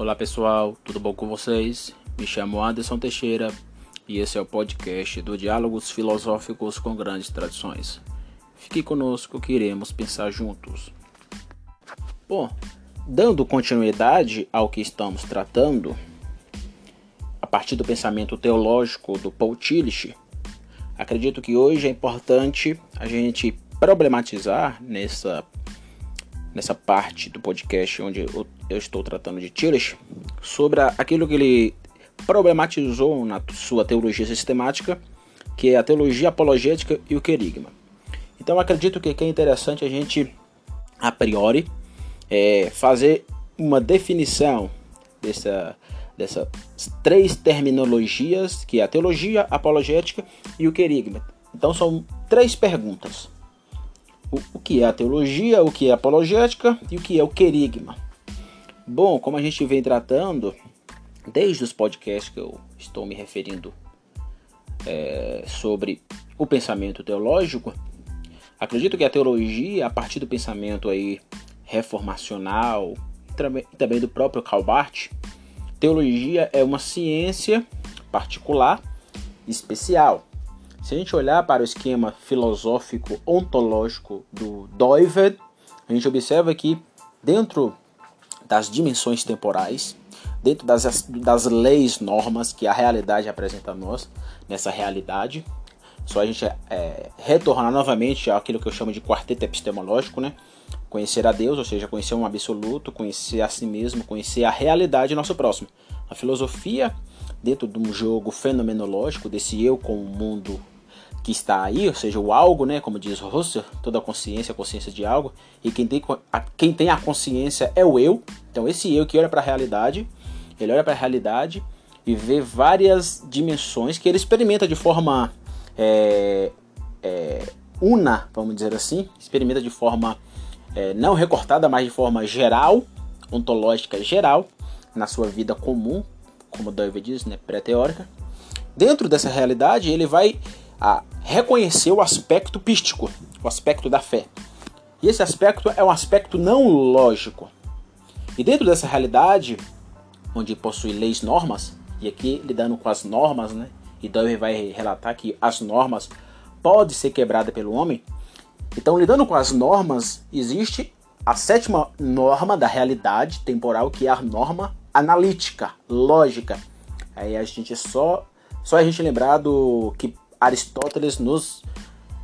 Olá pessoal, tudo bom com vocês? Me chamo Anderson Teixeira e esse é o podcast do Diálogos Filosóficos com Grandes Tradições. Fique conosco que iremos pensar juntos. Bom, dando continuidade ao que estamos tratando, a partir do pensamento teológico do Paul Tillich, acredito que hoje é importante a gente problematizar nessa nessa parte do podcast onde eu, eu estou tratando de Tillich, sobre aquilo que ele problematizou na sua teologia sistemática, que é a teologia apologética e o querigma. Então acredito que é interessante a gente, a priori, é, fazer uma definição dessa, dessas três terminologias, que é a teologia apologética e o querigma. Então são três perguntas o, o que é a teologia, o que é apologética e o que é o querigma. Bom, como a gente vem tratando desde os podcasts que eu estou me referindo é, sobre o pensamento teológico, acredito que a teologia, a partir do pensamento aí reformacional e também do próprio Calbart, teologia é uma ciência particular especial. Se a gente olhar para o esquema filosófico ontológico do Doived, a gente observa que dentro das dimensões temporais, dentro das, das leis, normas que a realidade apresenta a nós, nessa realidade, só a gente é, retornar novamente àquilo que eu chamo de quarteto epistemológico, né? Conhecer a Deus, ou seja, conhecer um absoluto, conhecer a si mesmo, conhecer a realidade nosso próximo. A filosofia, dentro de um jogo fenomenológico, desse eu com o mundo que está aí, ou seja, o algo, né, como diz Russell, toda consciência, a consciência de algo, e quem tem a, quem tem a consciência é o eu. Então esse eu que olha para a realidade, ele olha para a realidade e vê várias dimensões que ele experimenta de forma é, é, una, vamos dizer assim, experimenta de forma é, não recortada, mas de forma geral, ontológica geral, na sua vida comum, como David diz, né, pré-teórica. Dentro dessa realidade, ele vai a reconhecer o aspecto pístico, o aspecto da fé. E esse aspecto é um aspecto não lógico. E dentro dessa realidade, onde possui leis normas, e aqui lidando com as normas, né? E Darwin vai relatar que as normas podem ser quebradas pelo homem. Então, lidando com as normas, existe a sétima norma da realidade temporal, que é a norma analítica, lógica. Aí a gente só só a gente lembrar do que Aristóteles nos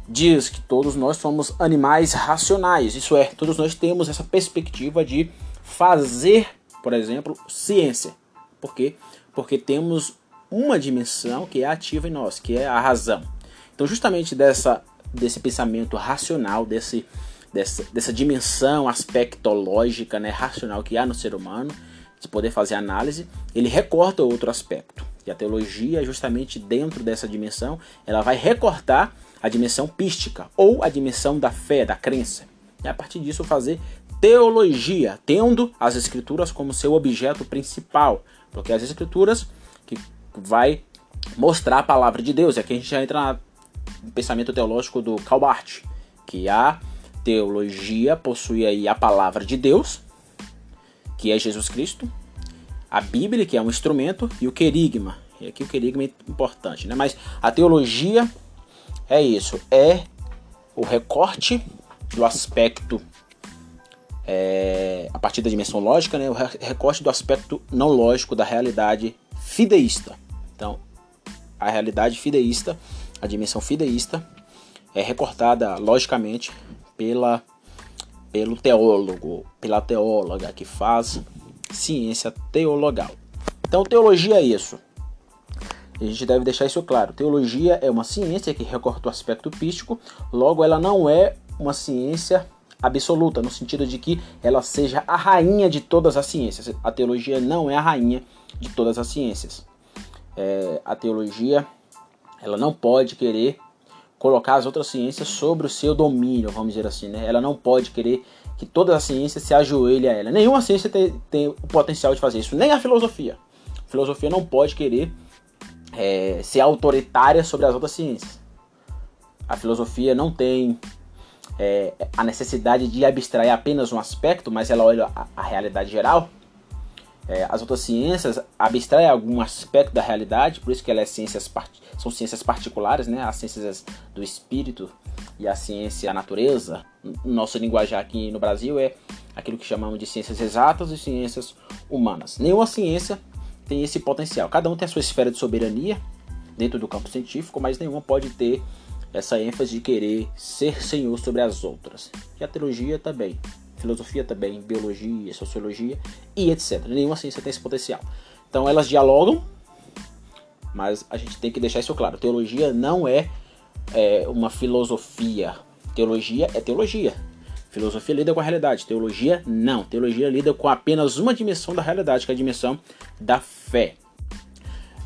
diz que todos nós somos animais racionais, isso é, todos nós temos essa perspectiva de fazer, por exemplo, ciência. Por quê? Porque temos uma dimensão que é ativa em nós, que é a razão. Então, justamente dessa, desse pensamento racional, desse, dessa, dessa dimensão aspectológica, né, racional que há no ser humano, de poder fazer análise, ele recorta outro aspecto. E a teologia, justamente dentro dessa dimensão, ela vai recortar a dimensão pística ou a dimensão da fé, da crença. E a partir disso fazer teologia, tendo as escrituras como seu objeto principal, porque as escrituras que vai mostrar a palavra de Deus. E aqui a gente já entra no pensamento teológico do Calbart, que a teologia possui aí a palavra de Deus, que é Jesus Cristo, a Bíblia, que é um instrumento, e o querigma. E aqui o querigma é importante, né? Mas a teologia é isso, é o recorte do aspecto é, a partir da dimensão lógica, né? O recorte do aspecto não lógico da realidade fideísta. Então, a realidade fideísta, a dimensão fideísta, é recortada logicamente pela pelo teólogo, pela teóloga que faz ciência teologal. Então, teologia é isso. A gente deve deixar isso claro. Teologia é uma ciência que recorta o aspecto pístico, logo, ela não é uma ciência absoluta, no sentido de que ela seja a rainha de todas as ciências. A teologia não é a rainha de todas as ciências. É, a teologia ela não pode querer colocar as outras ciências sobre o seu domínio, vamos dizer assim, né? Ela não pode querer que toda a ciência se ajoelhe a ela. Nenhuma ciência tem, tem o potencial de fazer isso, nem a filosofia. A filosofia não pode querer é, ser autoritária sobre as outras ciências. A filosofia não tem é, a necessidade de abstrair apenas um aspecto, mas ela olha a, a realidade geral. É, as outras ciências abstraem algum aspecto da realidade, por isso que elas é ciências são ciências particulares, né? As ciências do espírito e a ciência a natureza. Nosso linguajar aqui no Brasil é aquilo que chamamos de ciências exatas e ciências humanas. Nenhuma ciência tem esse potencial. Cada um tem a sua esfera de soberania dentro do campo científico, mas nenhuma pode ter essa ênfase de querer ser senhor sobre as outras. E a teologia também filosofia também, biologia, sociologia e etc. Nenhuma ciência tem esse potencial. Então elas dialogam, mas a gente tem que deixar isso claro. Teologia não é, é uma filosofia. Teologia é teologia. Filosofia lida com a realidade. Teologia não. Teologia lida com apenas uma dimensão da realidade, que é a dimensão da fé.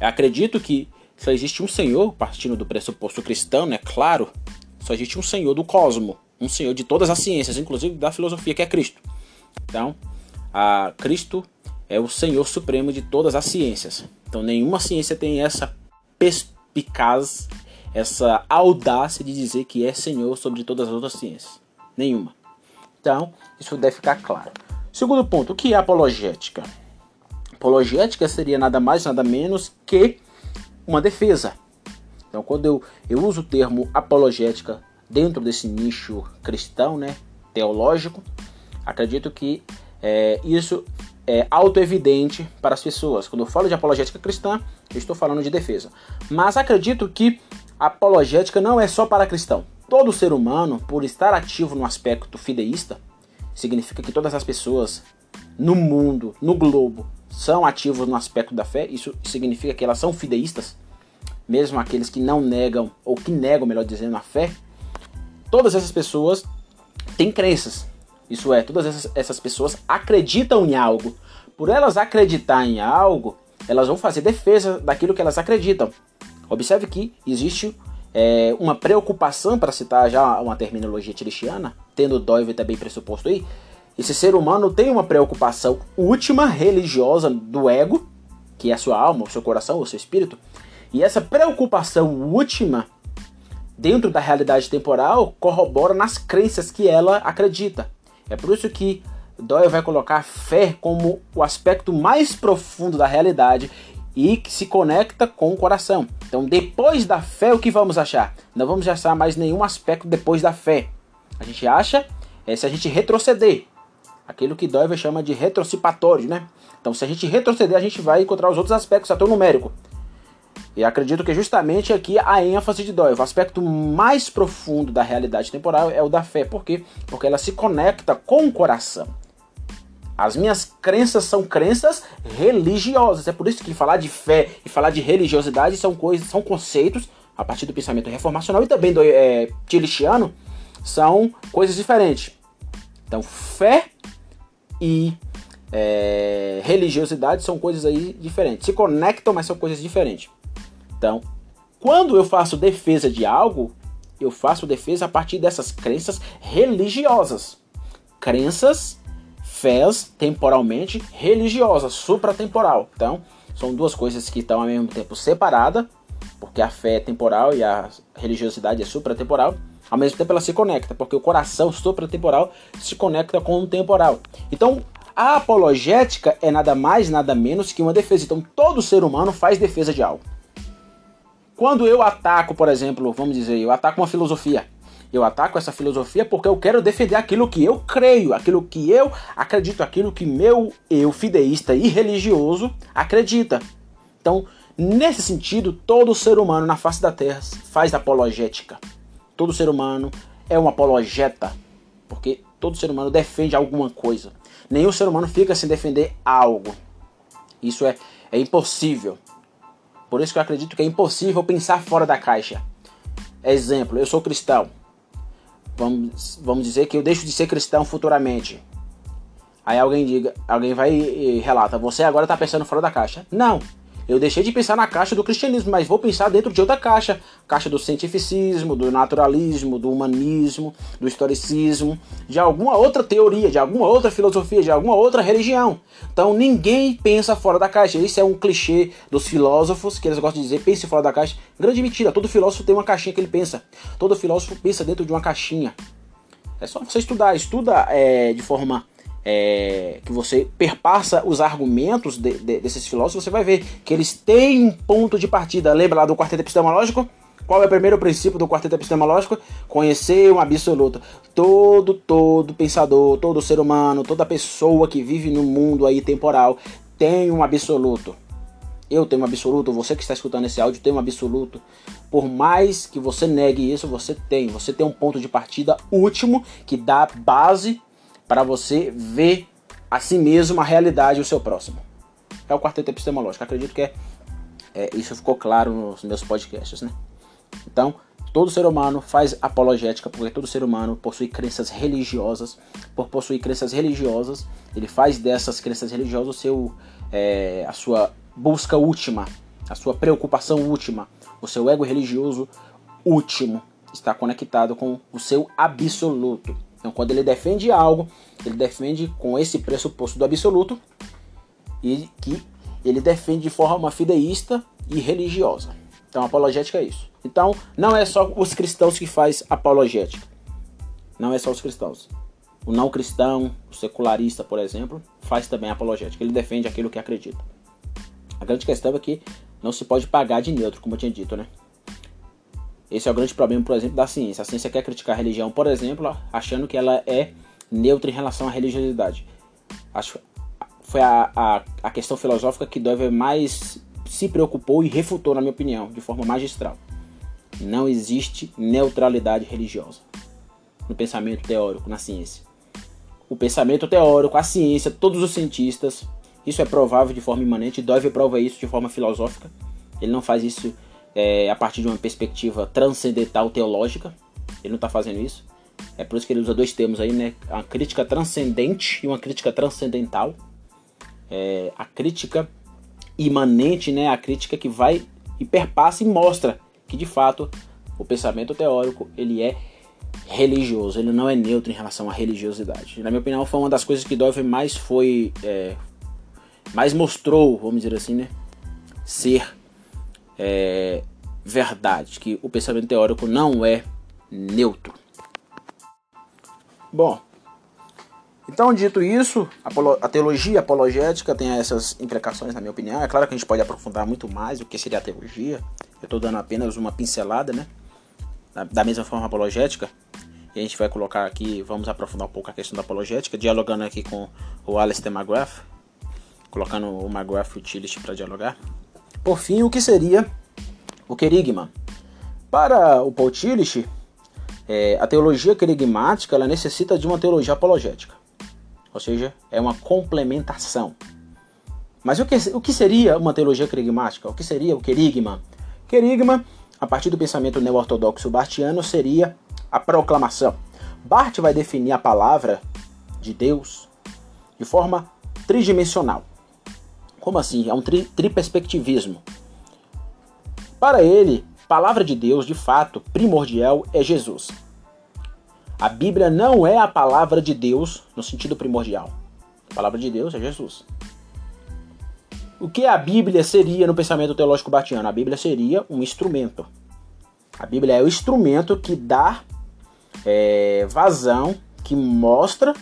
Eu acredito que só existe um Senhor, partindo do pressuposto cristão, né? Claro, só existe um Senhor do cosmo um Senhor de todas as ciências, inclusive da filosofia, que é Cristo. Então, a Cristo é o Senhor supremo de todas as ciências. Então, nenhuma ciência tem essa perspicaz, essa audácia de dizer que é Senhor sobre todas as outras ciências. Nenhuma. Então, isso deve ficar claro. Segundo ponto, o que é apologética? Apologética seria nada mais, nada menos que uma defesa. Então, quando eu, eu uso o termo apologética dentro desse nicho cristão, né, teológico, acredito que é, isso é auto-evidente para as pessoas. Quando eu falo de apologética cristã, eu estou falando de defesa. Mas acredito que apologética não é só para cristão. Todo ser humano, por estar ativo no aspecto fideísta, significa que todas as pessoas no mundo, no globo, são ativos no aspecto da fé. Isso significa que elas são fideístas, mesmo aqueles que não negam, ou que negam, melhor dizendo, a fé todas essas pessoas têm crenças. Isso é, todas essas, essas pessoas acreditam em algo. Por elas acreditar em algo, elas vão fazer defesa daquilo que elas acreditam. Observe que existe é, uma preocupação, para citar já uma terminologia tirichiana, tendo Doive também pressuposto aí, esse ser humano tem uma preocupação última religiosa do ego, que é a sua alma, o seu coração, o seu espírito, e essa preocupação última dentro da realidade temporal, corrobora nas crenças que ela acredita. É por isso que Doyle vai colocar fé como o aspecto mais profundo da realidade e que se conecta com o coração. Então, depois da fé, o que vamos achar? Não vamos achar mais nenhum aspecto depois da fé. A gente acha é se a gente retroceder. Aquilo que Doyle chama de retrocipatório, né? Então, se a gente retroceder, a gente vai encontrar os outros aspectos, até o numérico. E acredito que justamente aqui a ênfase de Doyle, o aspecto mais profundo da realidade temporal é o da fé. Por quê? Porque ela se conecta com o coração. As minhas crenças são crenças religiosas. É por isso que falar de fé e falar de religiosidade são coisas, são conceitos a partir do pensamento reformacional e também do é, tilichiano são coisas diferentes. Então, fé e é, religiosidade são coisas aí diferentes. Se conectam, mas são coisas diferentes. Então, quando eu faço defesa de algo, eu faço defesa a partir dessas crenças religiosas. Crenças, fés temporalmente religiosas, supratemporal. Então, são duas coisas que estão ao mesmo tempo separadas, porque a fé é temporal e a religiosidade é supratemporal. Ao mesmo tempo ela se conecta, porque o coração supratemporal se conecta com o temporal. Então, a apologética é nada mais, nada menos que uma defesa. Então, todo ser humano faz defesa de algo. Quando eu ataco, por exemplo, vamos dizer, eu ataco uma filosofia. Eu ataco essa filosofia porque eu quero defender aquilo que eu creio, aquilo que eu acredito, aquilo que meu eu fideísta e religioso acredita. Então, nesse sentido, todo ser humano na face da Terra faz apologética. Todo ser humano é um apologeta, porque todo ser humano defende alguma coisa. Nenhum ser humano fica sem defender algo. Isso é, é impossível. Por isso que eu acredito que é impossível pensar fora da caixa. Exemplo, eu sou cristão. Vamos, vamos dizer que eu deixo de ser cristão futuramente. Aí alguém diga, alguém vai e relata, você agora está pensando fora da caixa. Não, eu deixei de pensar na caixa do cristianismo, mas vou pensar dentro de outra caixa. Caixa do cientificismo, do naturalismo, do humanismo, do historicismo, de alguma outra teoria, de alguma outra filosofia, de alguma outra religião. Então ninguém pensa fora da caixa. Isso é um clichê dos filósofos, que eles gostam de dizer, pense fora da caixa. Grande mentira, todo filósofo tem uma caixinha que ele pensa. Todo filósofo pensa dentro de uma caixinha. É só você estudar, estuda é, de forma é, que você perpassa os argumentos de, de, desses filósofos, você vai ver que eles têm um ponto de partida. Lembra lá do quarteto epistemológico? Qual é o primeiro princípio do quarteto epistemológico? Conhecer um absoluto. Todo, todo pensador, todo ser humano, toda pessoa que vive no mundo aí temporal tem um absoluto. Eu tenho um absoluto, você que está escutando esse áudio tem um absoluto. Por mais que você negue isso, você tem. Você tem um ponto de partida último que dá base para você ver a si mesmo, a realidade e o seu próximo. É o quarteto epistemológico. Acredito que é, é, isso ficou claro nos meus podcasts, né? Então, todo ser humano faz apologética porque todo ser humano possui crenças religiosas. Por possuir crenças religiosas, ele faz dessas crenças religiosas seu, é, a sua busca última, a sua preocupação última, o seu ego religioso último está conectado com o seu absoluto. Então, quando ele defende algo, ele defende com esse pressuposto do absoluto e que ele defende de forma fideísta e religiosa. Então, apologética é isso. Então, não é só os cristãos que faz apologética. Não é só os cristãos. O não cristão, o secularista, por exemplo, faz também apologética. Ele defende aquilo que acredita. A grande questão é que não se pode pagar de neutro, como eu tinha dito, né? Esse é o grande problema, por exemplo, da ciência. A ciência quer criticar a religião, por exemplo, achando que ela é neutra em relação à religiosidade. Acho foi a, a, a questão filosófica que Dove mais se preocupou e refutou, na minha opinião, de forma magistral. Não existe neutralidade religiosa no pensamento teórico, na ciência. O pensamento teórico, a ciência, todos os cientistas, isso é provável de forma imanente. Dove prova isso de forma filosófica. Ele não faz isso é, a partir de uma perspectiva transcendental teológica. Ele não está fazendo isso. É por isso que ele usa dois termos aí, né? Uma crítica transcendente e uma crítica transcendental. É, a crítica imanente, né? A crítica que vai e perpassa e mostra que de fato o pensamento teórico ele é religioso, ele não é neutro em relação à religiosidade. Na minha opinião, foi uma das coisas que Dove mais foi, é, mais mostrou, vamos dizer assim, né? Ser é, verdade, que o pensamento teórico não é neutro. Bom, então dito isso, a teologia apologética tem essas implicações na minha opinião. É claro que a gente pode aprofundar muito mais o que seria a teologia. Eu estou dando apenas uma pincelada, né? Da mesma forma apologética. E a gente vai colocar aqui, vamos aprofundar um pouco a questão da apologética, dialogando aqui com o Alistair McGrath, colocando o McGrath Utility para dialogar. Por fim, o que seria o querigma? Para o Paul Tillich, é, a teologia querigmática ela necessita de uma teologia apologética, ou seja, é uma complementação. Mas o que, o que seria uma teologia querigmática? O que seria o querigma? Querigma, a partir do pensamento neo-ortodoxo bartiano, seria a proclamação. Bart vai definir a palavra de Deus de forma tridimensional. Como assim? É um tri triperspectivismo. Para ele, palavra de Deus, de fato, primordial é Jesus. A Bíblia não é a palavra de Deus no sentido primordial. A palavra de Deus é Jesus. O que a Bíblia seria no pensamento teológico batiano? A Bíblia seria um instrumento. A Bíblia é o instrumento que dá é, vazão, que mostra,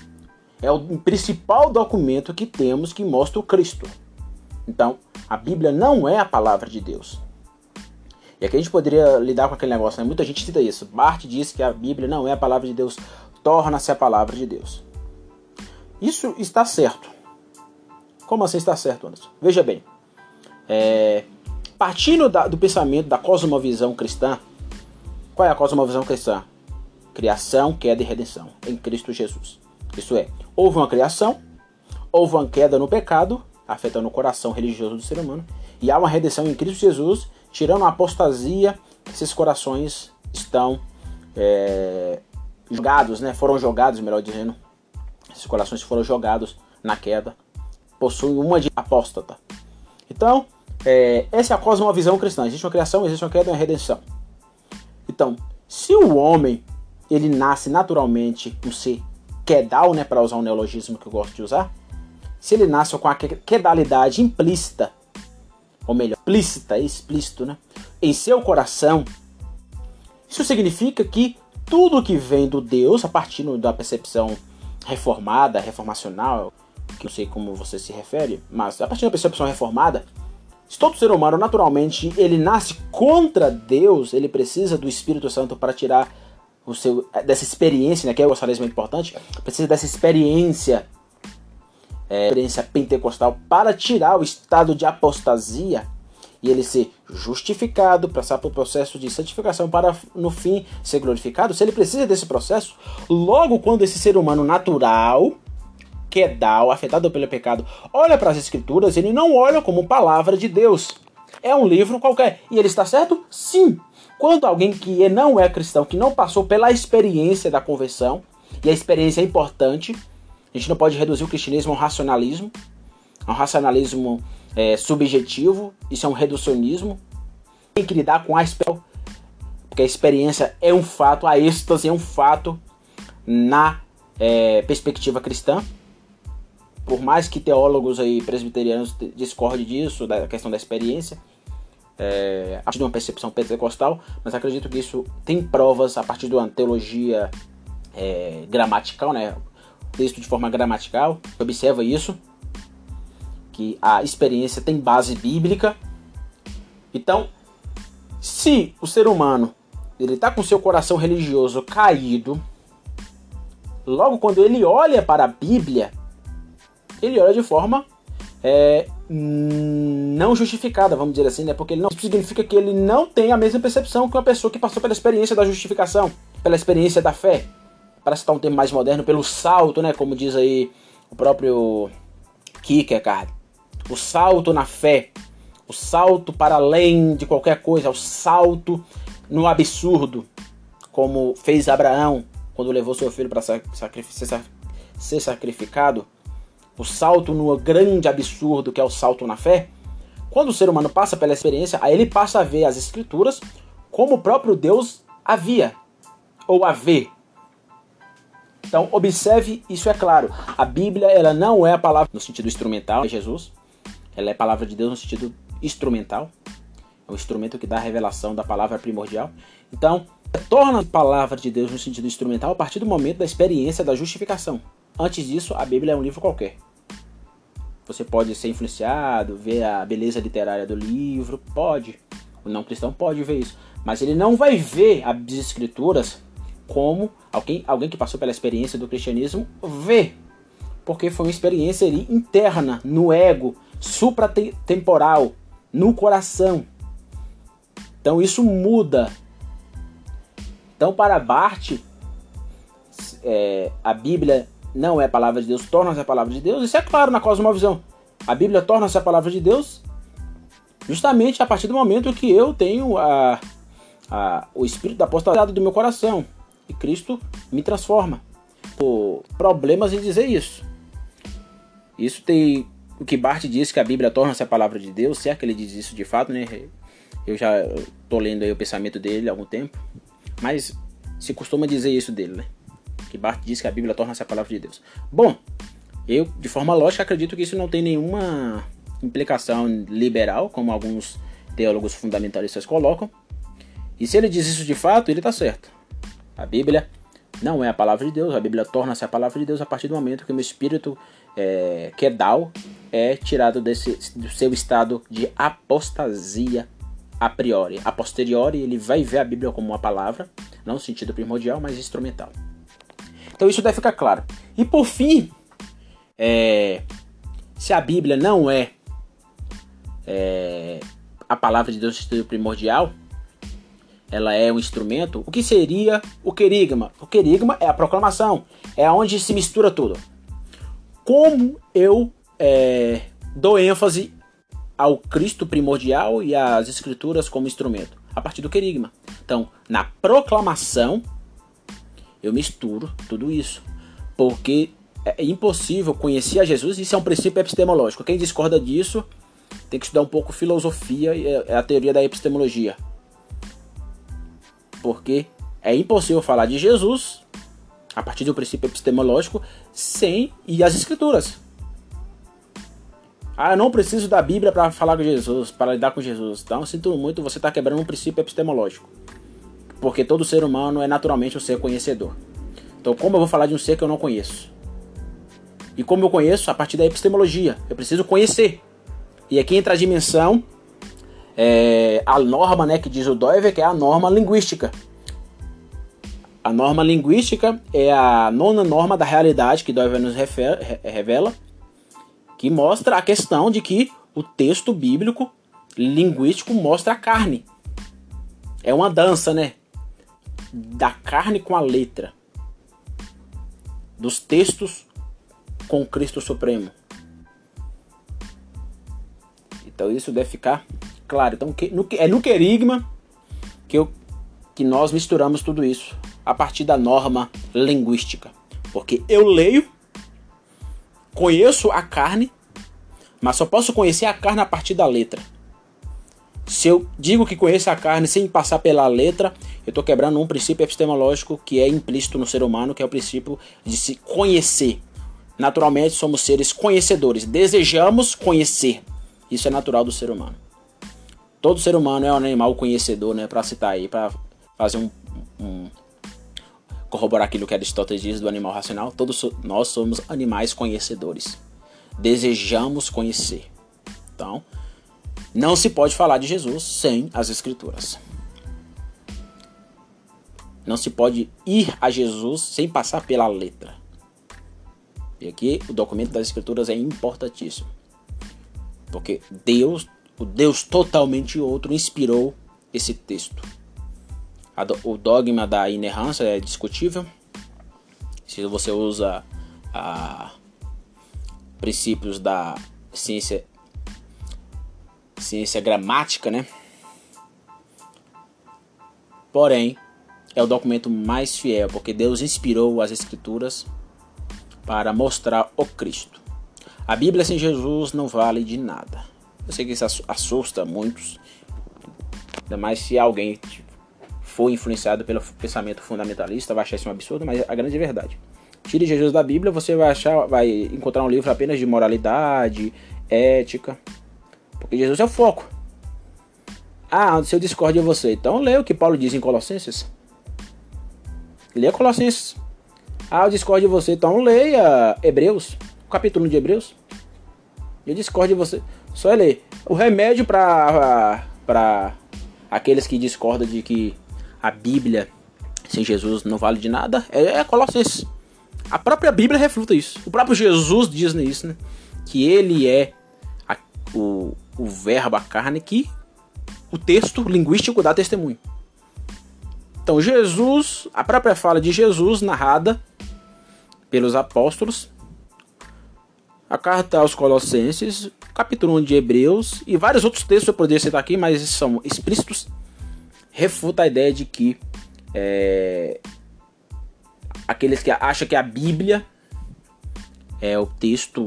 é o principal documento que temos que mostra o Cristo. Então, a Bíblia não é a palavra de Deus. E aqui a gente poderia lidar com aquele negócio, né? Muita gente cita isso. Bart diz que a Bíblia não é a palavra de Deus, torna-se a palavra de Deus. Isso está certo. Como assim está certo, Anderson? Veja bem. É, partindo da, do pensamento da cosmovisão cristã, qual é a cosmovisão cristã? Criação, queda e redenção em Cristo Jesus. Isso é, houve uma criação, houve uma queda no pecado afetando o coração religioso do ser humano. E há uma redenção em Cristo Jesus, tirando a apostasia, esses corações estão é, jogados, né? Foram jogados, melhor dizendo. Esses corações foram jogados na queda. Possuem uma de apóstata. Então, é, essa é a cosmovisão cristã. Existe uma criação, existe uma queda e uma redenção. Então, se o homem ele nasce naturalmente um ser quedal, né, para usar um neologismo que eu gosto de usar, se ele nasce com a quedalidade implícita, ou melhor, explícita, explícito, né, em seu coração, isso significa que tudo que vem do Deus, a partir da percepção reformada, reformacional, que não sei como você se refere, mas a partir da pessoa reformada, se todo ser humano naturalmente ele nasce contra Deus, ele precisa do Espírito Santo para tirar o seu dessa experiência, né, que é o muito importante, precisa dessa experiência é, experiência pentecostal para tirar o estado de apostasia e ele ser justificado, passar pelo processo de santificação para no fim ser glorificado, se ele precisa desse processo, logo quando esse ser humano natural, quedal, afetado pelo pecado, olha para as escrituras, ele não olha como palavra de Deus. É um livro qualquer. E ele está certo? Sim. Quando alguém que não é cristão, que não passou pela experiência da conversão, e a experiência é importante, a gente não pode reduzir o cristianismo a um racionalismo, a um racionalismo é, subjetivo, isso é um reducionismo. Tem que lidar com a experiência, porque a experiência é um fato, a êxtase é um fato na é, perspectiva cristã. Por mais que teólogos aí presbiterianos discordem disso, da questão da experiência, é, a partir de uma percepção pentecostal, mas acredito que isso tem provas a partir de uma teologia é, gramatical, né? Texto de forma gramatical, observa isso que a experiência tem base bíblica. Então, se o ser humano ele está com seu coração religioso caído, logo quando ele olha para a Bíblia, ele olha de forma é, não justificada, vamos dizer assim, né? Porque não significa que ele não tem a mesma percepção que uma pessoa que passou pela experiência da justificação, pela experiência da fé. Para citar um termo mais moderno, pelo salto, né? Como diz aí o próprio Kierkegaard o salto na fé, o salto para além de qualquer coisa, o salto no absurdo, como fez Abraão quando levou seu filho para ser sacrificado, o salto no grande absurdo que é o salto na fé. Quando o ser humano passa pela experiência, aí ele passa a ver as escrituras como o próprio Deus havia ou a vê. Então, observe, isso é claro. A Bíblia, ela não é a palavra no sentido instrumental de Jesus. Ela é palavra de Deus no sentido instrumental. É o instrumento que dá a revelação da palavra primordial. Então, torna a palavra de Deus no sentido instrumental a partir do momento da experiência da justificação. Antes disso, a Bíblia é um livro qualquer. Você pode ser influenciado, ver a beleza literária do livro, pode. O não cristão pode ver isso. Mas ele não vai ver as escrituras como alguém, alguém que passou pela experiência do cristianismo vê. Porque foi uma experiência ali interna, no ego, supratemporal, no coração. Então isso muda. Então para Bart, é, a Bíblia não é a palavra de Deus, torna-se a palavra de Deus. Isso é claro na cosmovisão. A Bíblia torna-se a palavra de Deus justamente a partir do momento que eu tenho a, a, o espírito da apostalidade do meu coração e Cristo me transforma. Por problemas em dizer isso. Isso tem o que Bart diz que a Bíblia torna-se a palavra de Deus, se é que ele diz isso de fato, né? Eu já tô lendo aí o pensamento dele há algum tempo, mas se costuma dizer isso dele, né? Que Bart diz que a Bíblia torna-se a palavra de Deus. Bom, eu, de forma lógica, acredito que isso não tem nenhuma implicação liberal, como alguns teólogos fundamentalistas colocam. E se ele diz isso de fato, ele está certo. A Bíblia não é a palavra de Deus, a Bíblia torna-se a palavra de Deus a partir do momento que o meu espírito é, é tirado desse, do seu estado de apostasia a priori. A posteriori, ele vai ver a Bíblia como uma palavra, não no sentido primordial, mas instrumental. Então isso deve ficar claro. E por fim, é, se a Bíblia não é, é a palavra de Deus no sentido primordial, ela é um instrumento, o que seria o querigma? O querigma é a proclamação, é onde se mistura tudo como eu é, dou ênfase ao Cristo primordial e às Escrituras como instrumento? A partir do querigma. Então, na proclamação, eu misturo tudo isso. Porque é impossível conhecer a Jesus, isso é um princípio epistemológico. Quem discorda disso tem que estudar um pouco filosofia e é, é a teoria da epistemologia. Porque é impossível falar de Jesus a partir do princípio epistemológico, sem e as escrituras. Ah, eu não preciso da Bíblia para falar com Jesus, para lidar com Jesus. Então, sinto muito, você está quebrando um princípio epistemológico. Porque todo ser humano é naturalmente um ser conhecedor. Então, como eu vou falar de um ser que eu não conheço? E como eu conheço? A partir da epistemologia. Eu preciso conhecer. E aqui entra a dimensão, é, a norma né, que diz o Doiver, que é a norma linguística. A norma linguística é a nona norma da realidade que Doiver nos revela, que mostra a questão de que o texto bíblico linguístico mostra a carne. É uma dança, né? Da carne com a letra. Dos textos com Cristo Supremo. Então isso deve ficar claro. Então é no querigma que, eu, que nós misturamos tudo isso a partir da norma linguística. Porque eu leio, conheço a carne, mas só posso conhecer a carne a partir da letra. Se eu digo que conheço a carne sem passar pela letra, eu estou quebrando um princípio epistemológico que é implícito no ser humano, que é o princípio de se conhecer. Naturalmente, somos seres conhecedores, desejamos conhecer. Isso é natural do ser humano. Todo ser humano é um animal conhecedor, né? Para citar aí, para fazer um, um corroborar aquilo que Aristóteles diz do animal racional, todos nós somos animais conhecedores. Desejamos conhecer. Então, não se pode falar de Jesus sem as Escrituras. Não se pode ir a Jesus sem passar pela letra. E aqui o documento das Escrituras é importantíssimo. Porque Deus, o Deus totalmente outro, inspirou esse texto o dogma da inerrância é discutível. Se você usa a, princípios da ciência ciência gramática, né? Porém, é o documento mais fiel, porque Deus inspirou as escrituras para mostrar o Cristo. A Bíblia sem Jesus não vale de nada. Eu sei que isso assusta muitos, ainda mais se alguém for influenciado pelo pensamento fundamentalista, vai achar isso um absurdo, mas a grande verdade. Tire Jesus da Bíblia, você vai achar, vai encontrar um livro apenas de moralidade, ética, porque Jesus é o foco. Ah, se eu discordo de você, então leia o que Paulo diz em Colossenses. Leia Colossenses. Ah, eu discordo de você, então leia Hebreus, o capítulo de Hebreus. Eu discordo de você, só ler. O remédio para para aqueles que discordam de que a Bíblia sem Jesus não vale de nada, é, é Colossenses. A própria Bíblia refuta isso. O próprio Jesus diz nisso, né? Que ele é a, o, o verbo, a carne, que o texto linguístico dá testemunho. Então, Jesus, a própria fala de Jesus, narrada pelos apóstolos, a carta aos Colossenses, capítulo 1 de Hebreus e vários outros textos eu poderia citar aqui, mas são explícitos refuta a ideia de que é, aqueles que acham que a Bíblia é o texto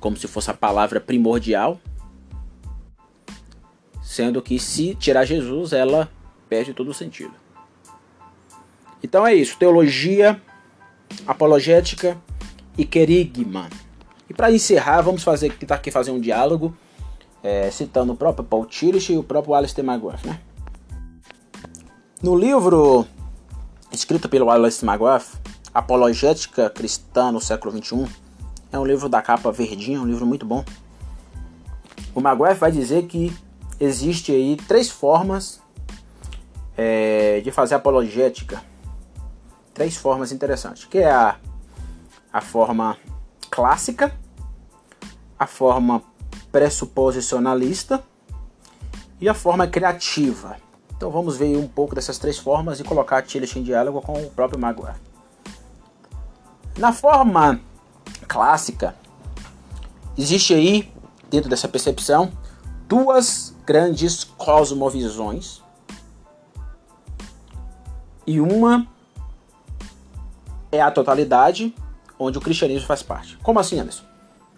como se fosse a palavra primordial, sendo que se tirar Jesus, ela perde todo o sentido. Então é isso, teologia, apologética e querigma. E para encerrar, vamos fazer tá aqui fazer um diálogo é, citando o próprio Paul Tillich e o próprio Alistair McGrath. Né? No livro escrito pelo Alistair McGrath, Apologética Cristã no século XXI, é um livro da capa verdinha, um livro muito bom. O McGrath vai dizer que existe aí três formas é, de fazer apologética. Três formas interessantes, que é a, a forma clássica, a forma pressuposicionalista e a forma criativa. Então vamos ver um pouco dessas três formas e colocar Tillich em diálogo com o próprio Maguire. Na forma clássica, existe aí, dentro dessa percepção, duas grandes cosmovisões e uma é a totalidade, onde o cristianismo faz parte. Como assim, Anderson?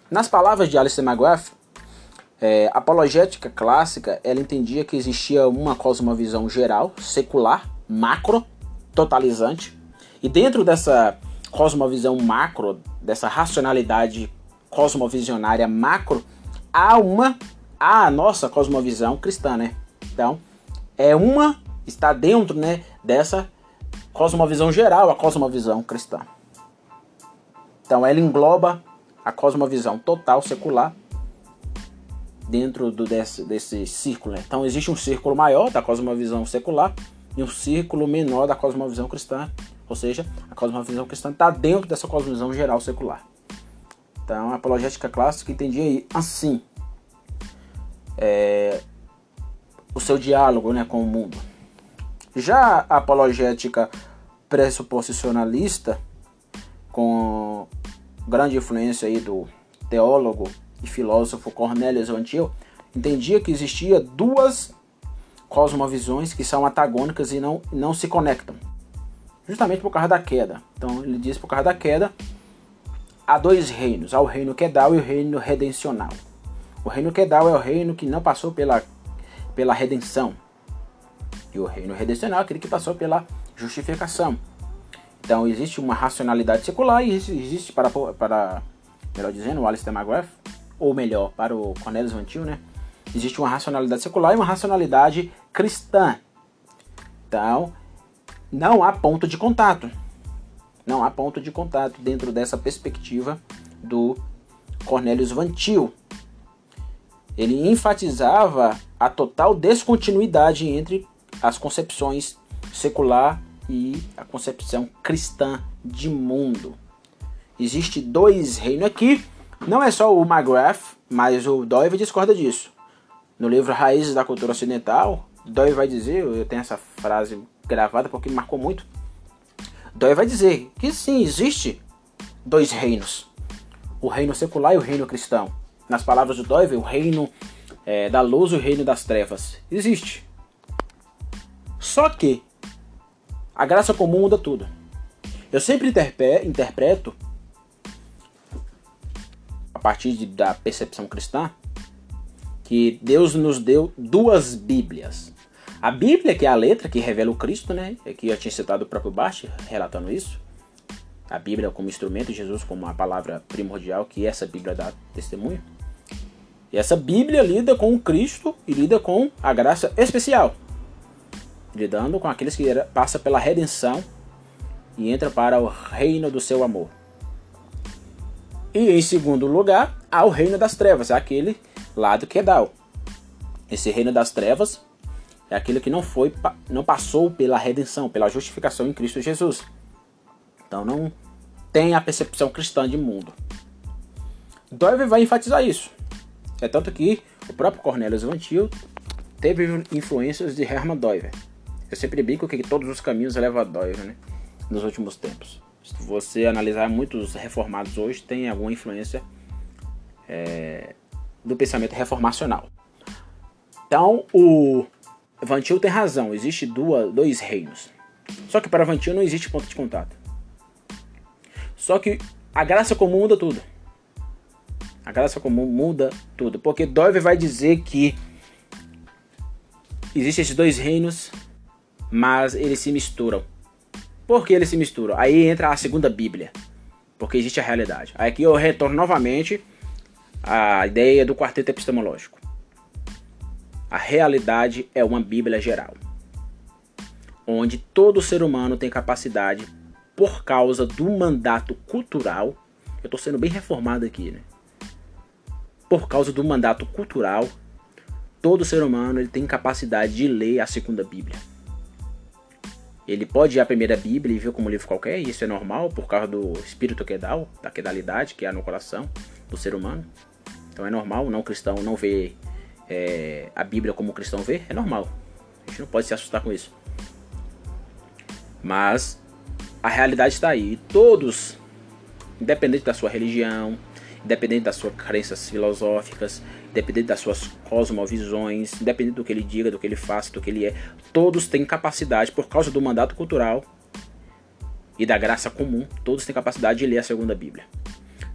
Nas palavras de Alistair McGrath, é, apologética clássica, ela entendia que existia uma cosmovisão geral, secular, macro, totalizante, e dentro dessa cosmovisão macro, dessa racionalidade cosmovisionária macro, há uma há a nossa cosmovisão cristã, né? Então, é uma está dentro, né, dessa cosmovisão geral, a cosmovisão cristã. Então ela engloba a cosmovisão total secular dentro do, desse, desse círculo. Né? Então existe um círculo maior da cosmovisão secular e um círculo menor da cosmovisão cristã, ou seja, a cosmovisão cristã está dentro dessa cosmovisão geral secular. Então a apologética clássica entendia assim é, o seu diálogo né, com o mundo. Já a apologética pressuposicionalista, com grande influência aí do teólogo e filósofo Cornelius Antil, entendia que existia duas cosmovisões que são antagônicas e não, não se conectam, justamente por causa da queda. Então ele diz por causa da queda há dois reinos, há o reino quedal e o reino redencional. O reino quedal é o reino que não passou pela, pela redenção, e o reino redencional é aquele que passou pela justificação. Então existe uma racionalidade secular e existe para, para melhor dizendo, o Alistair McGrath, ou melhor, para o Cornelius Van Til, né? Existe uma racionalidade secular e uma racionalidade cristã. Então, não há ponto de contato. Não há ponto de contato dentro dessa perspectiva do Cornelius Van Til. Ele enfatizava a total descontinuidade entre as concepções secular e a concepção cristã de mundo. Existe dois reinos aqui. Não é só o McGrath, mas o Dove discorda disso. No livro Raízes da Cultura Ocidental, Dove vai dizer, eu tenho essa frase gravada porque me marcou muito. Dove vai dizer que sim, existe dois reinos. O reino secular e o reino cristão. Nas palavras do Dove, o reino é, da luz e o reino das trevas. Existe. Só que a graça comum muda tudo. Eu sempre interpreto, a partir de, da percepção cristã, que Deus nos deu duas Bíblias. A Bíblia, que é a letra que revela o Cristo, né? Que eu tinha citado o próprio Bart relatando isso. A Bíblia como instrumento, Jesus como a palavra primordial, que essa Bíblia dá testemunho. E essa Bíblia lida com o Cristo e lida com a graça especial lidando com aqueles que passa pela redenção e entra para o reino do seu amor. E em segundo lugar, há o reino das trevas, é aquele lado que é Dal. Esse reino das trevas é aquele que não foi não passou pela redenção, pela justificação em Cristo Jesus. Então não tem a percepção cristã de mundo. Doiver vai enfatizar isso. É tanto que o próprio Cornelius Van Til teve influências de Hermann Doiver. Eu sempre brinco que todos os caminhos levam a Doyle, né? Nos últimos tempos. Se você analisar muitos reformados hoje, tem alguma influência é, do pensamento reformacional. Então, o Vantil tem razão. Existe dois reinos. Só que para Vantil não existe ponto de contato. Só que a graça comum muda tudo. A graça comum muda tudo. Porque Dove vai dizer que existem esses dois reinos mas eles se misturam. Por que eles se misturam? Aí entra a segunda Bíblia, porque existe a realidade. Aí aqui eu retorno novamente à ideia do quarteto epistemológico. A realidade é uma Bíblia geral, onde todo ser humano tem capacidade, por causa do mandato cultural, eu estou sendo bem reformado aqui, né? Por causa do mandato cultural, todo ser humano ele tem capacidade de ler a segunda Bíblia. Ele pode ir à primeira Bíblia e ver como um livro qualquer, e isso é normal por causa do espírito quedal, da quedalidade que há no coração do ser humano. Então é normal o não cristão não ver é, a Bíblia como o cristão vê, é normal. A gente não pode se assustar com isso. Mas a realidade está aí. Todos, independente da sua religião, independente das suas crenças filosóficas, independente das suas cosmovisões, independente do que ele diga, do que ele faça, do que ele é, todos têm capacidade, por causa do mandato cultural e da graça comum, todos têm capacidade de ler a segunda Bíblia.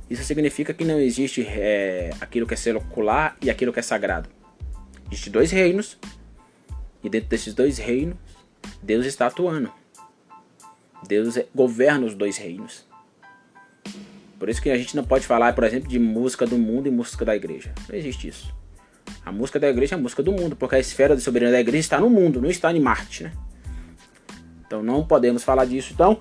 Isso significa que não existe é, aquilo que é secular e aquilo que é sagrado. Existem dois reinos, e dentro desses dois reinos, Deus está atuando. Deus governa os dois reinos. Por isso que a gente não pode falar, por exemplo, de música do mundo e música da igreja. Não existe isso. A música da igreja é a música do mundo, porque a esfera de soberania da igreja está no mundo, não está em Marte, né? Então não podemos falar disso. Então,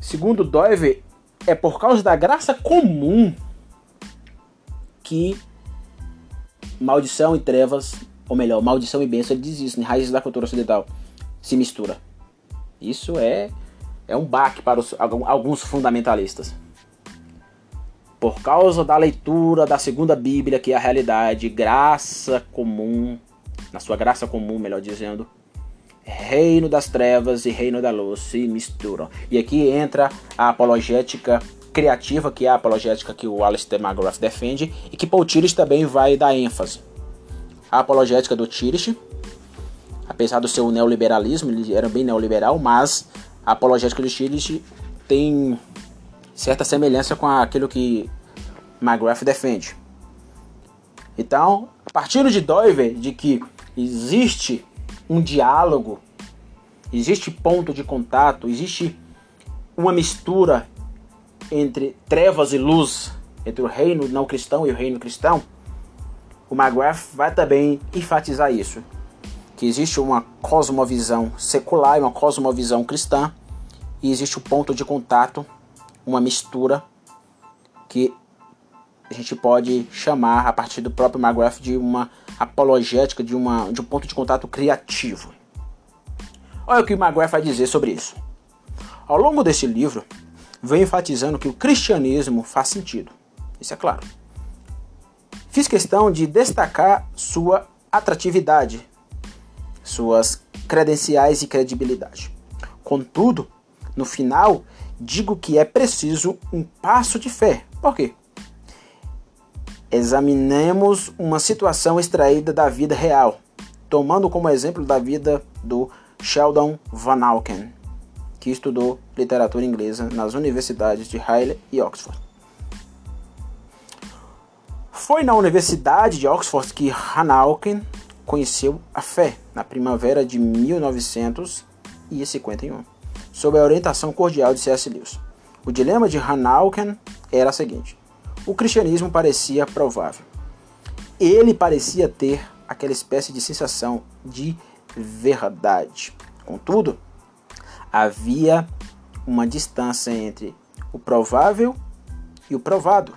segundo Doive, é por causa da graça comum que maldição e trevas, ou melhor, maldição e bênção, ele diz isso, em né? raízes da cultura ocidental, se mistura. Isso é, é um baque para os, alguns fundamentalistas. Por causa da leitura da segunda Bíblia, que é a realidade, graça comum, na sua graça comum, melhor dizendo, reino das trevas e reino da luz se misturam. E aqui entra a apologética criativa, que é a apologética que o Alistair McGrath defende, e que Paul Tillich também vai dar ênfase. A apologética do Tillich, apesar do seu neoliberalismo, ele era bem neoliberal, mas a apologética do Tillich tem certa semelhança com aquilo que McGrath defende. Então, partindo de Doiver, de que existe um diálogo, existe ponto de contato, existe uma mistura entre trevas e luz, entre o reino não cristão e o reino cristão, o McGrath vai também enfatizar isso, que existe uma cosmovisão secular e uma cosmovisão cristã, e existe o ponto de contato uma mistura que a gente pode chamar a partir do próprio McGrath de uma apologética, de, uma, de um ponto de contato criativo. Olha o que o McGrath vai dizer sobre isso. Ao longo desse livro, vem enfatizando que o cristianismo faz sentido. Isso é claro. Fiz questão de destacar sua atratividade, suas credenciais e credibilidade. Contudo, no final, digo que é preciso um passo de fé. Por quê? Examinemos uma situação extraída da vida real, tomando como exemplo da vida do Sheldon Van Auken, que estudou literatura inglesa nas universidades de Halle e Oxford. Foi na Universidade de Oxford que Van Auken conheceu a fé na primavera de 1951 sob a orientação cordial de C.S. Lewis. O dilema de Hanauken era o seguinte: o cristianismo parecia provável. Ele parecia ter aquela espécie de sensação de verdade. Contudo, havia uma distância entre o provável e o provado.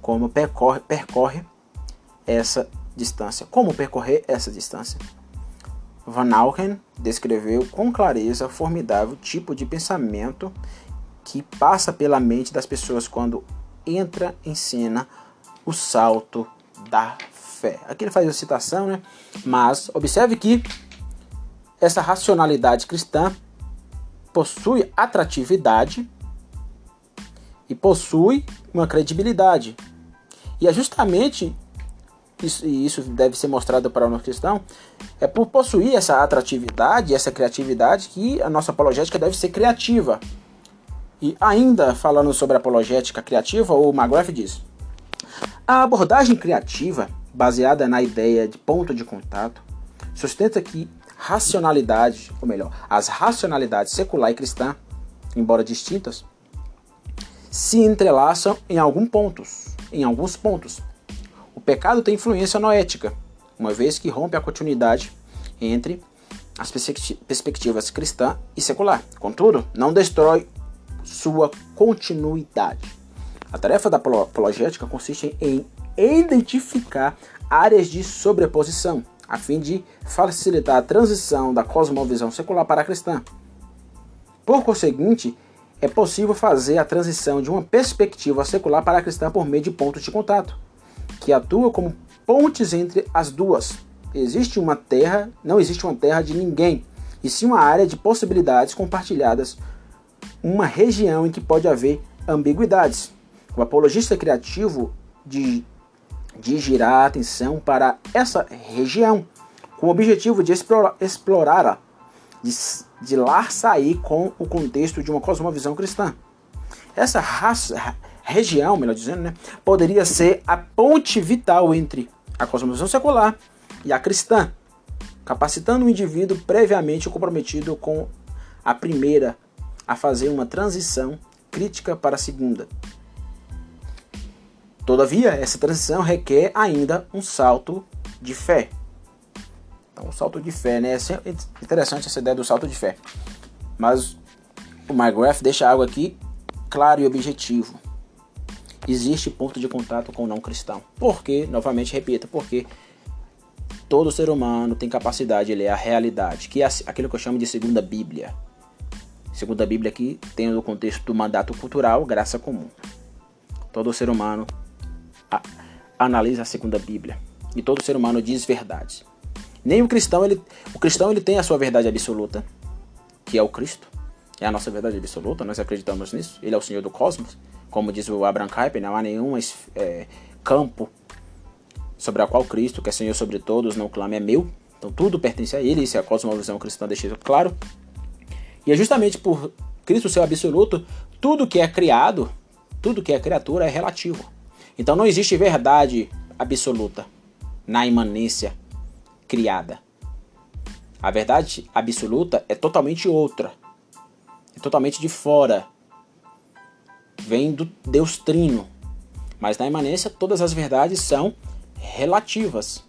Como percorre, percorre essa distância? Como percorrer essa distância? Van Auken descreveu com clareza o formidável tipo de pensamento que passa pela mente das pessoas quando entra em cena o salto da fé. Aqui ele faz a citação, né? Mas observe que essa racionalidade cristã possui atratividade e possui uma credibilidade. E é justamente isso, e isso deve ser mostrado para o nosso cristão, é por possuir essa atratividade, essa criatividade, que a nossa apologética deve ser criativa. E ainda falando sobre apologética criativa, o McGrath diz: a abordagem criativa, baseada na ideia de ponto de contato, sustenta que racionalidade, ou melhor, as racionalidades secular e cristã, embora distintas, se entrelaçam em alguns pontos, em alguns pontos, pecado tem influência noética, uma vez que rompe a continuidade entre as perspectivas cristã e secular. Contudo, não destrói sua continuidade. A tarefa da apologética consiste em identificar áreas de sobreposição, a fim de facilitar a transição da cosmovisão secular para a cristã. Por conseguinte, é possível fazer a transição de uma perspectiva secular para a cristã por meio de pontos de contato que atua como pontes entre as duas. Existe uma terra, não existe uma terra de ninguém, e sim uma área de possibilidades compartilhadas, uma região em que pode haver ambiguidades. O apologista criativo de, de girar a atenção para essa região, com o objetivo de explorá-la, de, de lá sair com o contexto de uma cosmovisão cristã. Essa raça, região, melhor dizendo, né, poderia ser a ponte vital entre a cosmovisão secular e a cristã, capacitando o indivíduo previamente comprometido com a primeira a fazer uma transição crítica para a segunda. Todavia, essa transição requer ainda um salto de fé. Então, um salto de fé, né? É interessante essa ideia do salto de fé. Mas o McGrath deixa algo aqui claro e objetivo. Existe ponto de contato com o não cristão. Por quê? Novamente repito, porque todo ser humano tem capacidade de ler a realidade, que é aquilo que eu chamo de segunda Bíblia. Segunda Bíblia aqui tem o contexto do mandato cultural, graça comum. Todo ser humano a, analisa a segunda Bíblia e todo ser humano diz verdades. Nem o cristão, ele, o cristão ele tem a sua verdade absoluta, que é o Cristo. É a nossa verdade absoluta, nós acreditamos nisso. Ele é o Senhor do cosmos, como diz o Abraham Kuyper, não há nenhum é, campo sobre a qual Cristo, que é Senhor sobre todos, não clama é meu. Então tudo pertence a Ele, isso é a cosmovisão cristã deixa claro. E é justamente por Cristo ser absoluto, tudo que é criado, tudo que é criatura é relativo. Então não existe verdade absoluta na imanência criada. A verdade absoluta é totalmente outra. É totalmente de fora. Vem do Deus Trino. Mas na imanência todas as verdades são relativas.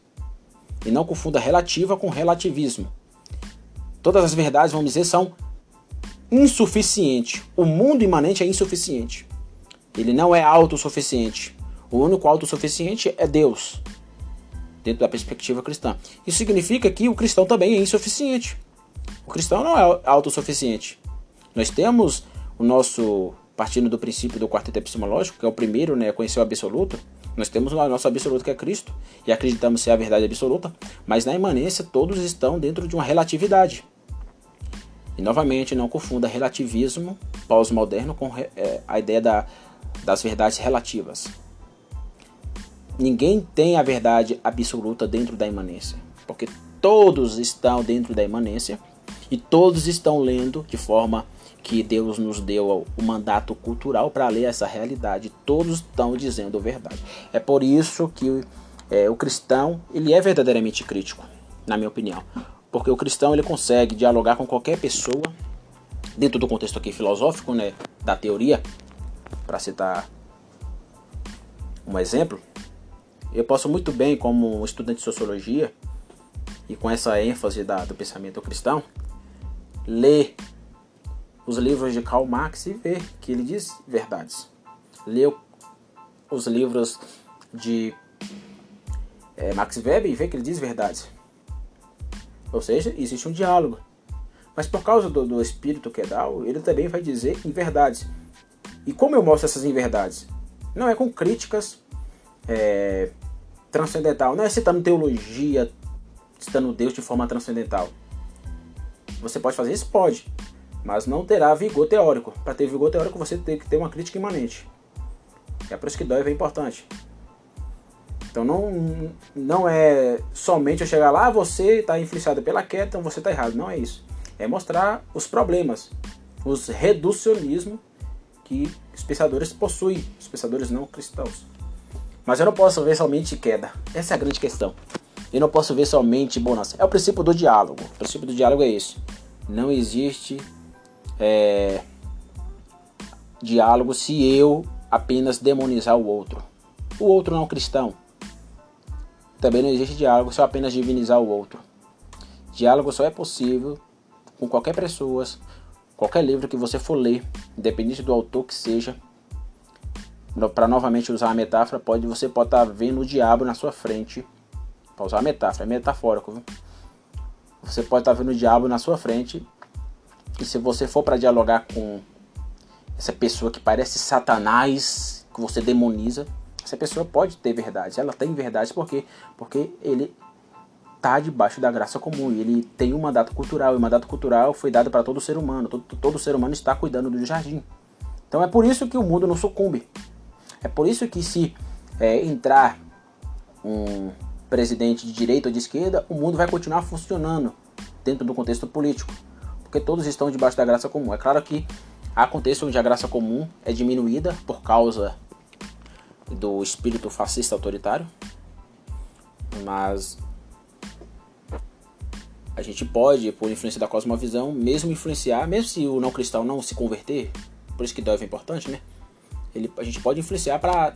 E não confunda relativa com relativismo. Todas as verdades, vamos dizer, são insuficientes. O mundo imanente é insuficiente. Ele não é autossuficiente. O único autossuficiente é Deus, dentro da perspectiva cristã. Isso significa que o cristão também é insuficiente. O cristão não é autossuficiente. Nós temos o nosso, partindo do princípio do quarteto epistemológico, que é o primeiro né, conhecer o absoluto, nós temos o nosso absoluto que é Cristo, e acreditamos ser a verdade absoluta, mas na imanência todos estão dentro de uma relatividade. E novamente, não confunda relativismo pós-moderno com é, a ideia da, das verdades relativas. Ninguém tem a verdade absoluta dentro da imanência, porque todos estão dentro da imanência e todos estão lendo de forma que Deus nos deu o mandato cultural para ler essa realidade. Todos estão dizendo a verdade. É por isso que é, o cristão ele é verdadeiramente crítico, na minha opinião, porque o cristão ele consegue dialogar com qualquer pessoa dentro do contexto aqui filosófico, né, da teoria, para citar um exemplo, eu posso muito bem, como estudante de sociologia, e com essa ênfase da, do pensamento cristão, ler os livros de Karl Marx e ver que ele diz verdades. Ler os livros de é, Max Weber e ver que ele diz verdades. Ou seja, existe um diálogo. Mas por causa do, do espírito que é Dao, ele também vai dizer inverdades. E como eu mostro essas inverdades? Não é com críticas é, transcendental. Não é citando teologia, citando Deus de forma transcendental. Você pode fazer isso? Pode. Mas não terá vigor teórico. Para ter vigor teórico, você tem que ter uma crítica imanente. É por isso que dói é importante. Então não, não é somente eu chegar lá, você está influenciado pela queda, então você está errado. Não é isso. É mostrar os problemas, os reducionismos que os pensadores possuem, os pensadores não cristãos. Mas eu não posso ver somente queda. Essa é a grande questão. Eu não posso ver somente bonança. É o princípio do diálogo. O princípio do diálogo é esse. Não existe é, diálogo se eu apenas demonizar o outro. O outro não cristão. Também não existe diálogo se eu apenas divinizar o outro. Diálogo só é possível com qualquer pessoa, qualquer livro que você for ler, independente do autor que seja, para novamente usar a metáfora, pode você pode estar tá vendo o diabo na sua frente. Para usar a metáfora, é metafórico, viu? Você pode estar tá vendo o diabo na sua frente. E se você for para dialogar com essa pessoa que parece Satanás, que você demoniza, essa pessoa pode ter verdade. Ela tem verdade porque porque ele está debaixo da graça comum. Ele tem um mandato cultural. E o mandato cultural foi dado para todo ser humano. Todo, todo ser humano está cuidando do jardim. Então é por isso que o mundo não sucumbe. É por isso que se é, entrar um presidente de direita ou de esquerda, o mundo vai continuar funcionando dentro do contexto político, porque todos estão debaixo da graça comum. É claro que contextos onde a graça comum é diminuída por causa do espírito fascista autoritário, mas a gente pode, por influência da cosmovisão, mesmo influenciar, mesmo se o não cristão não se converter, por isso que deve é importante, né? ele, a gente pode influenciar para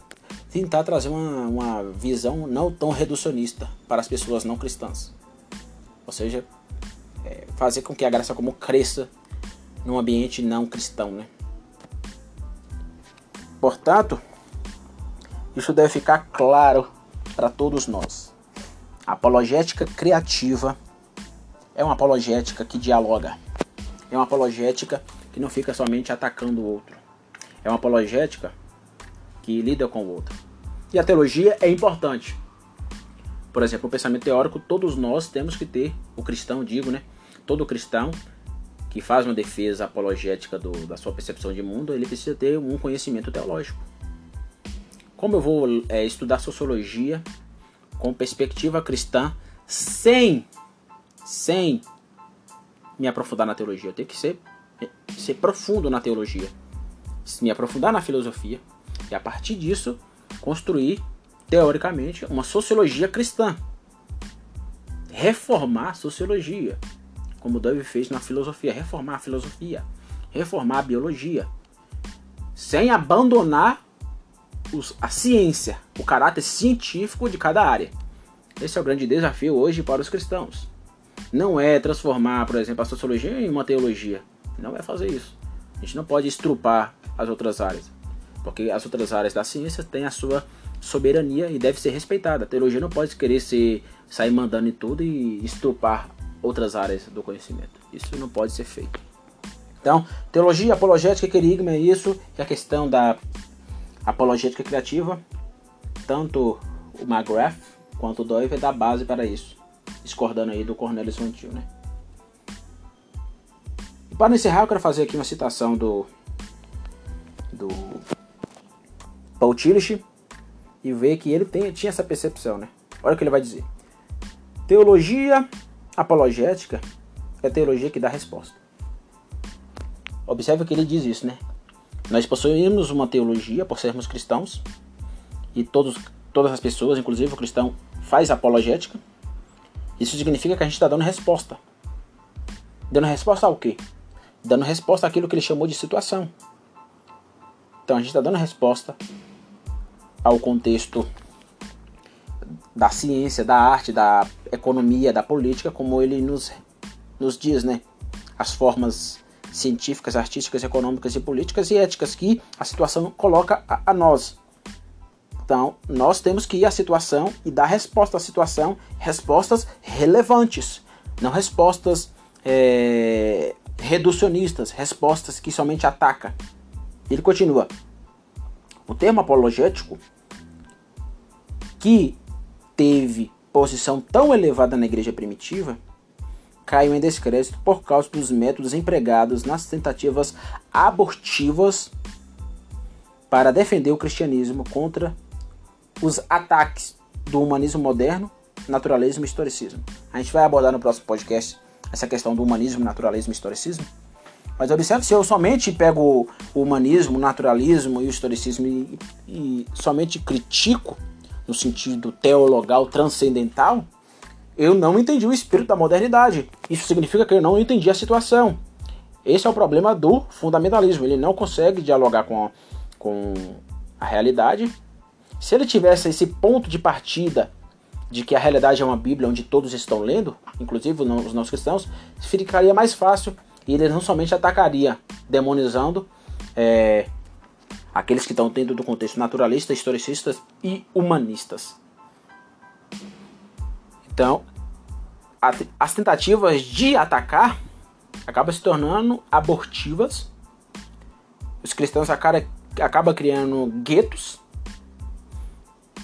tentar trazer uma, uma visão não tão reducionista para as pessoas não cristãs. Ou seja, é, fazer com que a graça comum cresça num ambiente não cristão, né? Portanto, isso deve ficar claro para todos nós. A apologética criativa é uma apologética que dialoga. É uma apologética que não fica somente atacando o outro. É uma apologética que lida com o outro. E a teologia é importante. Por exemplo, o pensamento teórico, todos nós temos que ter, o cristão, digo, né? Todo cristão que faz uma defesa apologética do, da sua percepção de mundo, ele precisa ter um conhecimento teológico. Como eu vou é, estudar sociologia com perspectiva cristã sem, sem me aprofundar na teologia? Eu tenho que ser, ser profundo na teologia, me aprofundar na filosofia e a partir disso construir teoricamente uma sociologia cristã. Reformar a sociologia como Dove fez na filosofia, reformar a filosofia, reformar a biologia, sem abandonar os, a ciência, o caráter científico de cada área. Esse é o grande desafio hoje para os cristãos. Não é transformar, por exemplo, a sociologia em uma teologia. Não é fazer isso. A gente não pode estrupar as outras áreas, porque as outras áreas da ciência têm a sua soberania e deve ser respeitada. A teologia não pode querer ser, sair mandando em tudo e estrupar outras áreas do conhecimento. Isso não pode ser feito. Então, teologia, apologética, querigma é isso, e a questão da apologética criativa, tanto o McGrath quanto o Doiver dá base para isso, discordando aí do Cornelius Vantil, né? E para encerrar, eu quero fazer aqui uma citação do do Paul Tillich e ver que ele tem, tinha essa percepção, né? Olha o que ele vai dizer. Teologia apologética é a teologia que dá resposta. Observe que ele diz isso, né? Nós possuímos uma teologia por sermos cristãos e todos, todas as pessoas, inclusive o cristão, faz apologética. Isso significa que a gente está dando resposta. Dando resposta ao quê? Dando resposta àquilo que ele chamou de situação. Então a gente está dando resposta ao contexto da ciência, da arte, da economia, da política, como ele nos, nos diz, né? As formas científicas, artísticas, econômicas e políticas e éticas que a situação coloca a, a nós. Então, nós temos que ir à situação e dar resposta à situação, respostas relevantes, não respostas é, reducionistas, respostas que somente atacam. Ele continua. O termo apologético, que teve posição tão elevada na igreja primitiva, caiu em descrédito por causa dos métodos empregados nas tentativas abortivas para defender o cristianismo contra os ataques do humanismo moderno, naturalismo e historicismo. A gente vai abordar no próximo podcast essa questão do humanismo, naturalismo e historicismo. Mas observe se eu somente pego o humanismo, o naturalismo e o historicismo e, e somente critico no sentido teologal transcendental, eu não entendi o espírito da modernidade. Isso significa que eu não entendi a situação. Esse é o problema do fundamentalismo. Ele não consegue dialogar com a, com a realidade. Se ele tivesse esse ponto de partida de que a realidade é uma Bíblia onde todos estão lendo, inclusive os não cristãos, ficaria mais fácil e ele não somente atacaria demonizando é, aqueles que estão dentro do contexto naturalista, historicistas e humanistas. Então, as tentativas de atacar acabam se tornando abortivas. Os cristãos acabam, criando guetos,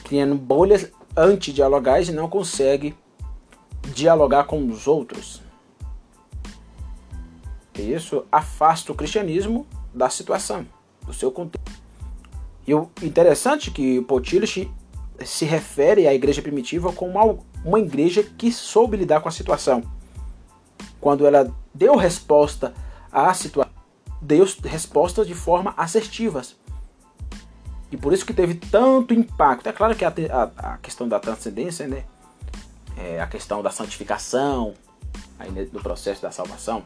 criando bolhas antidialogais e não conseguem dialogar com os outros. Isso afasta o cristianismo da situação, do seu contexto. E o interessante é que Potilich se refere à igreja primitiva como uma, igreja que soube lidar com a situação. Quando ela deu resposta à situação, deu respostas de forma assertivas. E por isso que teve tanto impacto. É claro que a, a, a questão da transcendência, né? É a questão da santificação, aí no processo da salvação,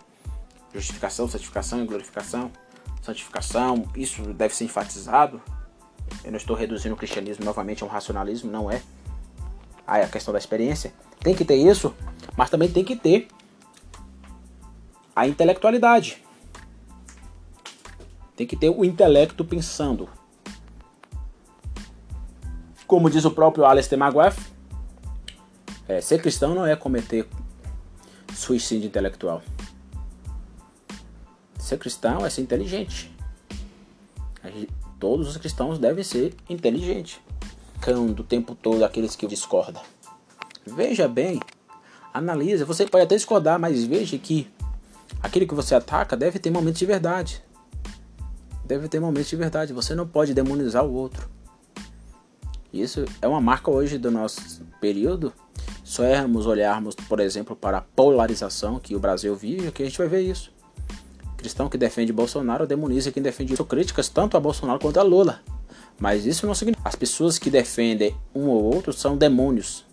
justificação, santificação e glorificação, santificação, isso deve ser enfatizado eu não estou reduzindo o cristianismo novamente a um racionalismo, não é. Ah, é a questão da experiência. Tem que ter isso, mas também tem que ter a intelectualidade. Tem que ter o intelecto pensando. Como diz o próprio Alistair McGrath, é, ser cristão não é cometer suicídio intelectual. Ser cristão é ser inteligente. Todos os cristãos devem ser inteligentes. Cão do tempo todo aqueles que discordam. Veja bem, analise. Você pode até discordar, mas veja que aquele que você ataca deve ter momentos de verdade. Deve ter momentos de verdade. Você não pode demonizar o outro. Isso é uma marca hoje do nosso período. Só erramos olharmos, por exemplo, para a polarização que o Brasil vive, que a gente vai ver isso. Cristão que defende Bolsonaro demoniza quem defende isso. Críticas tanto a Bolsonaro quanto a Lula. Mas isso não significa. As pessoas que defendem um ou outro são demônios.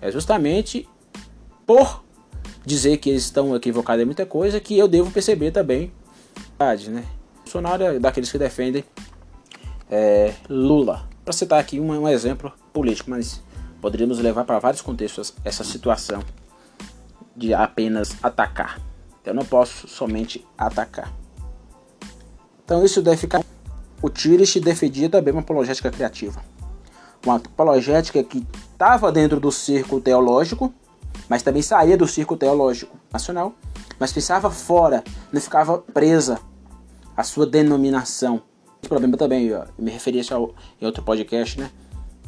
É justamente por dizer que eles estão equivocados em muita coisa que eu devo perceber também. Né? Bolsonaro é daqueles que defendem é, Lula. Para citar aqui um, um exemplo político, mas poderíamos levar para vários contextos essa situação de apenas atacar. Eu não posso somente atacar. Então isso deve ficar. O Tirish defendia também uma apologética criativa. Uma apologética que estava dentro do círculo teológico, mas também saía do círculo teológico nacional, mas pensava fora, não ficava presa à sua denominação. O problema também, eu me referi isso em outro podcast, né?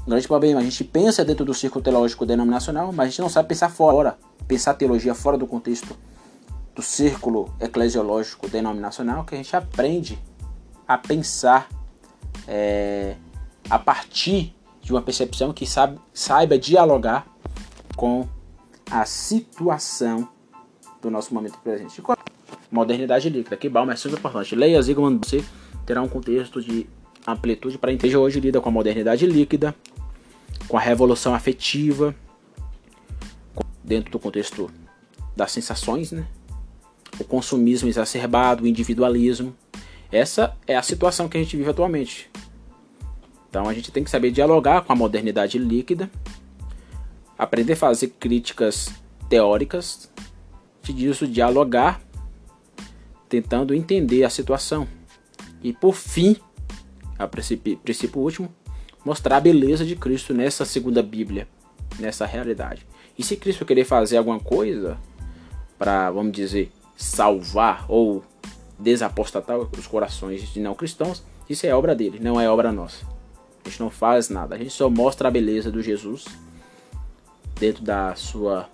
Um grande problema, a gente pensa dentro do círculo teológico denominacional, mas a gente não sabe pensar fora, pensar teologia fora do contexto do círculo eclesiológico denominacional, que a gente aprende a pensar é, a partir de uma percepção que sabe, saiba dialogar com a situação do nosso momento presente. Modernidade líquida, que Balmer é super importante. Leia Zygmunt, você terá um contexto de amplitude para entender. Hoje lida com a modernidade líquida, com a revolução afetiva, dentro do contexto das sensações, né? O consumismo exacerbado, o individualismo. Essa é a situação que a gente vive atualmente. Então a gente tem que saber dialogar com a modernidade líquida, aprender a fazer críticas teóricas, de disso dialogar, tentando entender a situação. E por fim, a princípio, princípio último, mostrar a beleza de Cristo nessa segunda Bíblia, nessa realidade. E se Cristo querer fazer alguma coisa para, vamos dizer, salvar ou desapostatar os corações de não cristãos, isso é obra dele, não é obra nossa. A gente não faz nada, a gente só mostra a beleza do Jesus dentro da sua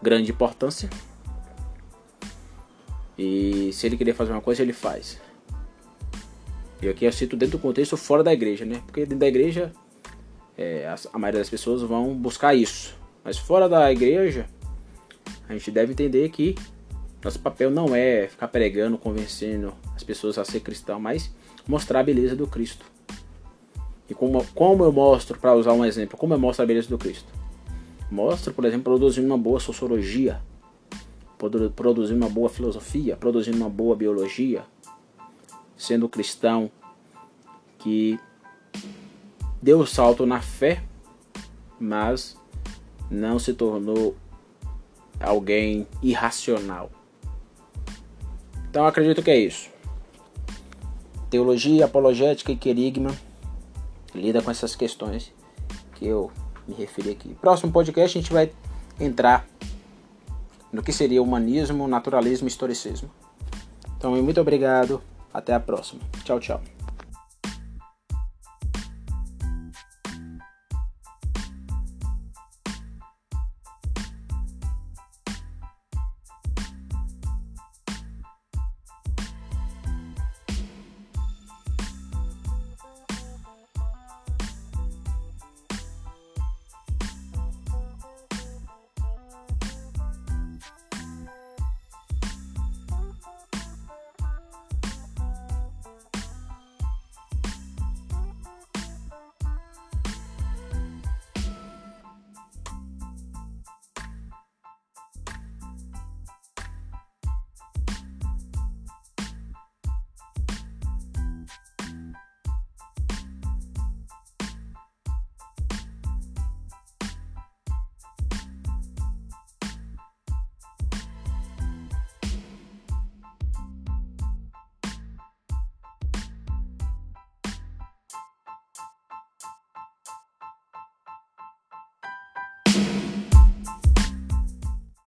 grande importância. E se ele querer fazer uma coisa, ele faz. E aqui eu cito dentro do contexto fora da igreja, né? Porque dentro da igreja é, a, maioria das pessoas vão buscar isso. Mas fora da igreja, a gente deve entender que nosso papel não é ficar pregando, convencendo as pessoas a ser cristão, mas mostrar a beleza do Cristo. E como, como eu mostro, para usar um exemplo, como eu mostro a beleza do Cristo? Mostro, por exemplo, produzindo uma boa sociologia, produzindo uma boa filosofia, produzindo uma boa biologia, sendo cristão que deu o salto na fé, mas não se tornou alguém irracional. Então acredito que é isso. Teologia, apologética e querigma lida com essas questões que eu me referi aqui. Próximo podcast a gente vai entrar no que seria humanismo, naturalismo e historicismo. Então, muito obrigado. Até a próxima. Tchau, tchau.